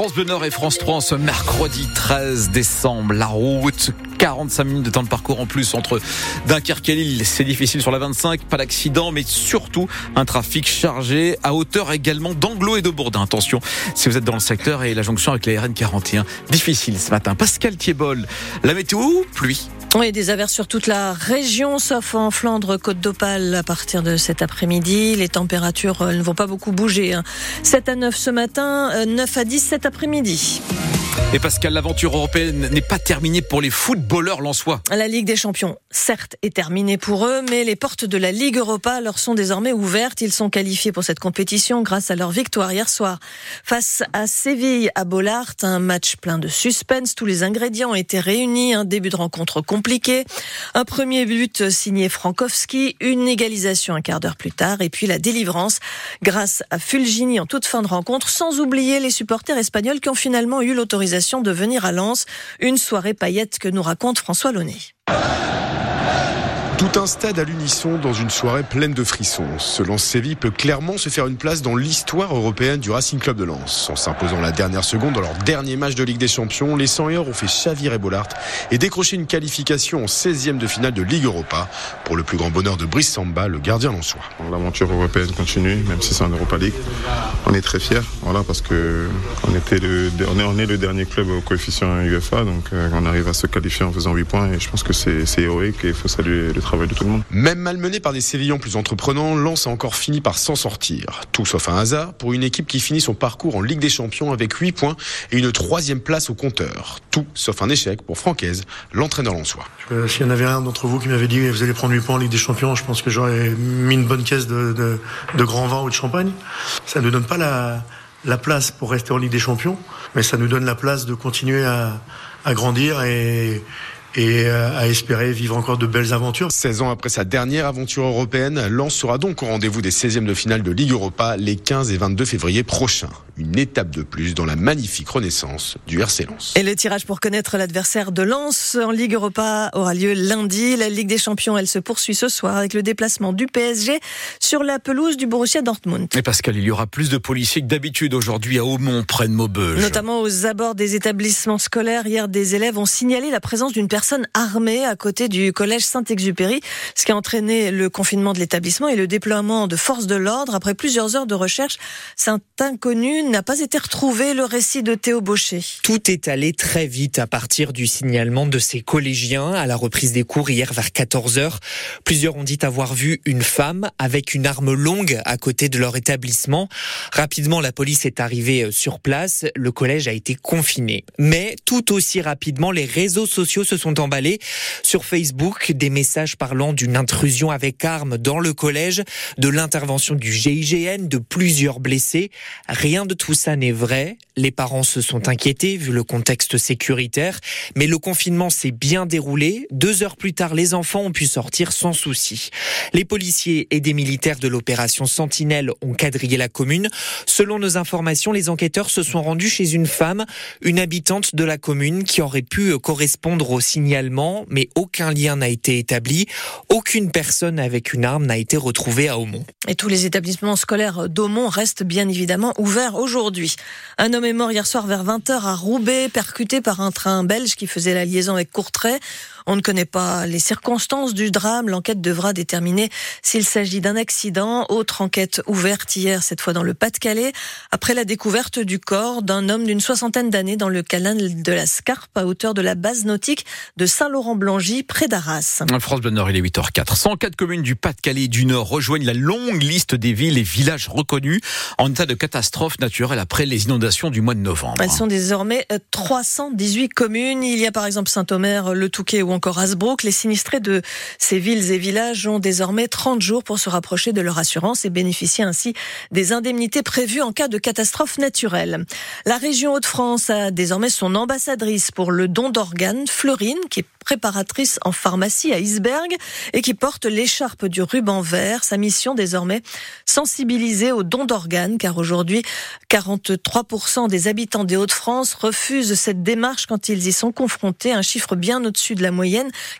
France Bleu Nord et France 3 ce mercredi 13 décembre. La route, 45 minutes de temps de parcours en plus entre Dunkerque et Lille. C'est difficile sur la 25, pas d'accident, mais surtout un trafic chargé à hauteur également d'Anglo et de Bourdin. Attention, si vous êtes dans le secteur et la jonction avec la RN 41, difficile ce matin. Pascal Thiebol, la météo, pluie. Oui, des averses sur toute la région, sauf en Flandre, Côte d'Opale, à partir de cet après-midi. Les températures euh, ne vont pas beaucoup bouger. 7 hein. à 9 ce matin, 9 euh, à 10 cet après-midi. Et Pascal, l'aventure européenne n'est pas terminée pour les footballeurs lensois. La Ligue des Champions, certes, est terminée pour eux, mais les portes de la Ligue Europa leur sont désormais ouvertes. Ils sont qualifiés pour cette compétition grâce à leur victoire hier soir face à Séville à Bollard. Un match plein de suspense. Tous les ingrédients été réunis. Un début de rencontre compliqué. Un premier but signé Frankowski. Une égalisation un quart d'heure plus tard. Et puis la délivrance grâce à Fulgini en toute fin de rencontre, sans oublier les supporters espagnols qui ont finalement eu l'autorisation de venir à Lens. Une soirée paillette que nous raconte François Launay. Tout un stade à l'unisson dans une soirée pleine de frissons. Ce Lens Séville peut clairement se faire une place dans l'histoire européenne du Racing Club de Lens. En s'imposant la dernière seconde dans leur dernier match de Ligue des Champions, les 100 ont fait chavirer Bollard et décroché une qualification en 16e de finale de Ligue Europa pour le plus grand bonheur de Brice Samba, le gardien lensois. L'aventure européenne continue, même si c'est en Europa League. On est très fiers, voilà, parce que on était le, on est, le dernier club au coefficient UEFA, donc euh, on arrive à se qualifier en faisant 8 points et je pense que c'est héroïque et il faut saluer le travail de tout le monde. Même malmené par des Sévillans plus entreprenants, Lens a encore fini par s'en sortir. Tout sauf un hasard pour une équipe qui finit son parcours en Ligue des Champions avec 8 points et une troisième place au compteur. Tout sauf un échec pour Francaise, l'entraîneur lensois. Euh, S'il y en avait un d'entre vous qui m'avait dit vous allez prendre 8 points en Ligue des Champions, je pense que j'aurais mis une bonne caisse de, de, de grand vin ou de champagne. Ça ne donne pas la, la place pour rester en Ligue des Champions, mais ça nous donne la place de continuer à, à grandir et, et euh, à espérer vivre encore de belles aventures. 16 ans après sa dernière aventure européenne, Lens sera donc au rendez-vous des 16e de finale de Ligue Europa les 15 et 22 février prochains. Une étape de plus dans la magnifique renaissance du RC Lens. Et le tirage pour connaître l'adversaire de Lens en Ligue Europa aura lieu lundi. La Ligue des Champions, elle se poursuit ce soir avec le déplacement du PSG sur la pelouse du Borussia Dortmund. Et Pascal, il y aura plus de policiers que d'habitude aujourd'hui à Aumont, près de Maubeuge. Notamment aux abords des établissements scolaires. Hier, des élèves ont signalé la présence d'une personne personnes armées à côté du collège Saint-Exupéry, ce qui a entraîné le confinement de l'établissement et le déploiement de forces de l'ordre. Après plusieurs heures de recherche, cet inconnu n'a pas été retrouvé. Le récit de Théo Baucher. Tout est allé très vite à partir du signalement de ces collégiens à la reprise des cours hier vers 14 heures. Plusieurs ont dit avoir vu une femme avec une arme longue à côté de leur établissement. Rapidement, la police est arrivée sur place. Le collège a été confiné. Mais tout aussi rapidement, les réseaux sociaux se sont emballés. Sur Facebook, des messages parlant d'une intrusion avec armes dans le collège, de l'intervention du GIGN, de plusieurs blessés. Rien de tout ça n'est vrai. Les parents se sont inquiétés vu le contexte sécuritaire, mais le confinement s'est bien déroulé. Deux heures plus tard, les enfants ont pu sortir sans souci. Les policiers et des militaires de l'opération Sentinelle ont quadrillé la commune. Selon nos informations, les enquêteurs se sont rendus chez une femme, une habitante de la commune, qui aurait pu correspondre au mais aucun lien n'a été établi. Aucune personne avec une arme n'a été retrouvée à Aumont. Et tous les établissements scolaires d'Aumont restent bien évidemment ouverts aujourd'hui. Un homme est mort hier soir vers 20h à Roubaix, percuté par un train belge qui faisait la liaison avec Courtrai. On ne connaît pas les circonstances du drame. L'enquête devra déterminer s'il s'agit d'un accident. Autre enquête ouverte hier, cette fois dans le Pas-de-Calais, après la découverte du corps d'un homme d'une soixantaine d'années dans le canal de la Scarpe, à hauteur de la base nautique de Saint-Laurent-Blangy, près d'Arras. France Bleu Nord, il est 8h04. 104 communes du Pas-de-Calais du Nord rejoignent la longue liste des villes et villages reconnus en état de catastrophe naturelle après les inondations du mois de novembre. Elles sont désormais 318 communes. Il y a par exemple Saint-Omer, Le Touquet ou encore Hasbrook. Les sinistrés de ces villes et villages ont désormais 30 jours pour se rapprocher de leur assurance et bénéficier ainsi des indemnités prévues en cas de catastrophe naturelle. La région Hauts-de-France a désormais son ambassadrice pour le don d'organes, Fleurine, qui est préparatrice en pharmacie à Isberg et qui porte l'écharpe du ruban vert. Sa mission désormais, sensibiliser aux dons d'organes, car aujourd'hui, 43% des habitants des Hauts-de-France refusent cette démarche quand ils y sont confrontés, un chiffre bien au-dessus de la moyenne,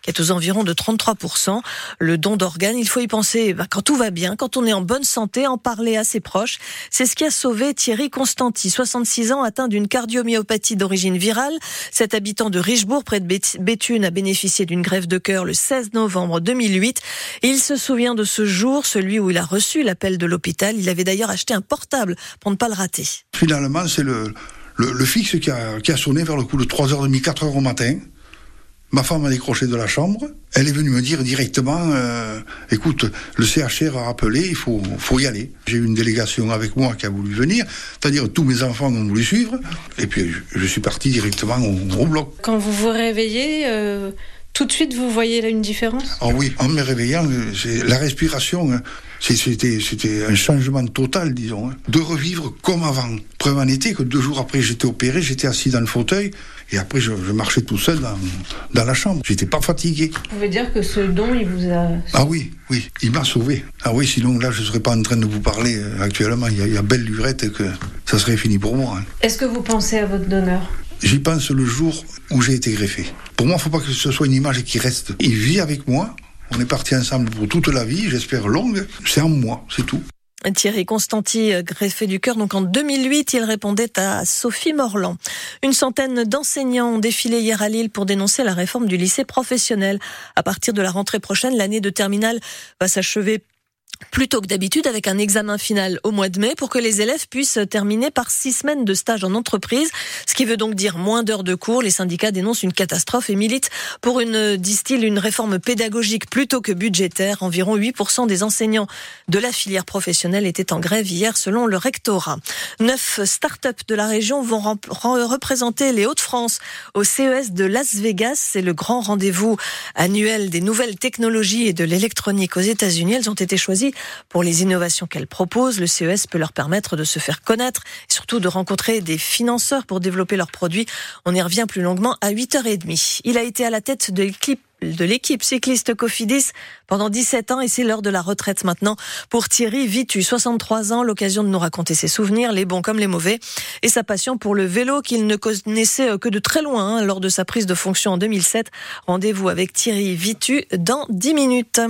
qui est aux environs de 33%. Le don d'organes, il faut y penser bah, quand tout va bien, quand on est en bonne santé, en parler à ses proches. C'est ce qui a sauvé Thierry Constanti, 66 ans, atteint d'une cardiomyopathie d'origine virale. Cet habitant de Richebourg, près de Béthune, a bénéficié d'une grève de cœur le 16 novembre 2008. Il se souvient de ce jour, celui où il a reçu l'appel de l'hôpital. Il avait d'ailleurs acheté un portable pour ne pas le rater. Finalement, c'est le, fixe qui a, qui a sonné vers le coup de 3h30, 4h au matin. Ma femme a décroché de la chambre. Elle est venue me dire directement, euh, écoute, le CHR a rappelé, il faut, faut y aller. J'ai eu une délégation avec moi qui a voulu venir, c'est-à-dire tous mes enfants ont voulu suivre, et puis je, suis parti directement au, bloc. Quand vous vous réveillez, euh, tout de suite vous voyez là une différence? Ah oui, en me réveillant, la respiration, hein, c'était, un changement total, disons, hein. de revivre comme avant. Preuve en était que deux jours après j'étais opéré, j'étais assis dans le fauteuil, et après, je, marchais tout seul dans, dans la chambre. J'étais pas fatigué. Vous pouvez dire que ce don, il vous a... Ah oui, oui, il m'a sauvé. Ah oui, sinon là, je serais pas en train de vous parler euh, actuellement. Il y, a, belle lurette que ça serait fini pour moi. Hein. Est-ce que vous pensez à votre donneur? J'y pense le jour où j'ai été greffé. Pour moi, il ne faut pas que ce soit une image qui reste. Il vit avec moi. On est parti ensemble pour toute la vie, j'espère longue. C'est en moi, c'est tout. Thierry Constanti, euh, greffé du cœur. Donc en 2008, il répondait à Sophie Morland. Une centaine d'enseignants ont défilé hier à Lille pour dénoncer la réforme du lycée professionnel. À partir de la rentrée prochaine, l'année de terminale va s'achever plutôt que d'habitude avec un examen final au mois de mai pour que les élèves puissent terminer par six semaines de stage en entreprise, ce qui veut donc dire moins d'heures de cours. Les syndicats dénoncent une catastrophe et militent pour une, disent-ils, une réforme pédagogique plutôt que budgétaire. Environ 8% des enseignants de la filière professionnelle étaient en grève hier selon le rectorat. Neuf start-up de la région vont représenter les Hauts-de-France au CES de Las Vegas. C'est le grand rendez-vous annuel des nouvelles technologies et de l'électronique aux États-Unis. Elles ont été choisies pour les innovations qu'elle propose. Le CES peut leur permettre de se faire connaître et surtout de rencontrer des financeurs pour développer leurs produits. On y revient plus longuement à 8h30. Il a été à la tête de l'équipe de l'équipe cycliste Cofidis pendant 17 ans et c'est l'heure de la retraite maintenant pour Thierry Vitu, 63 ans, l'occasion de nous raconter ses souvenirs, les bons comme les mauvais, et sa passion pour le vélo qu'il ne connaissait que de très loin hein, lors de sa prise de fonction en 2007. Rendez-vous avec Thierry Vitu dans 10 minutes.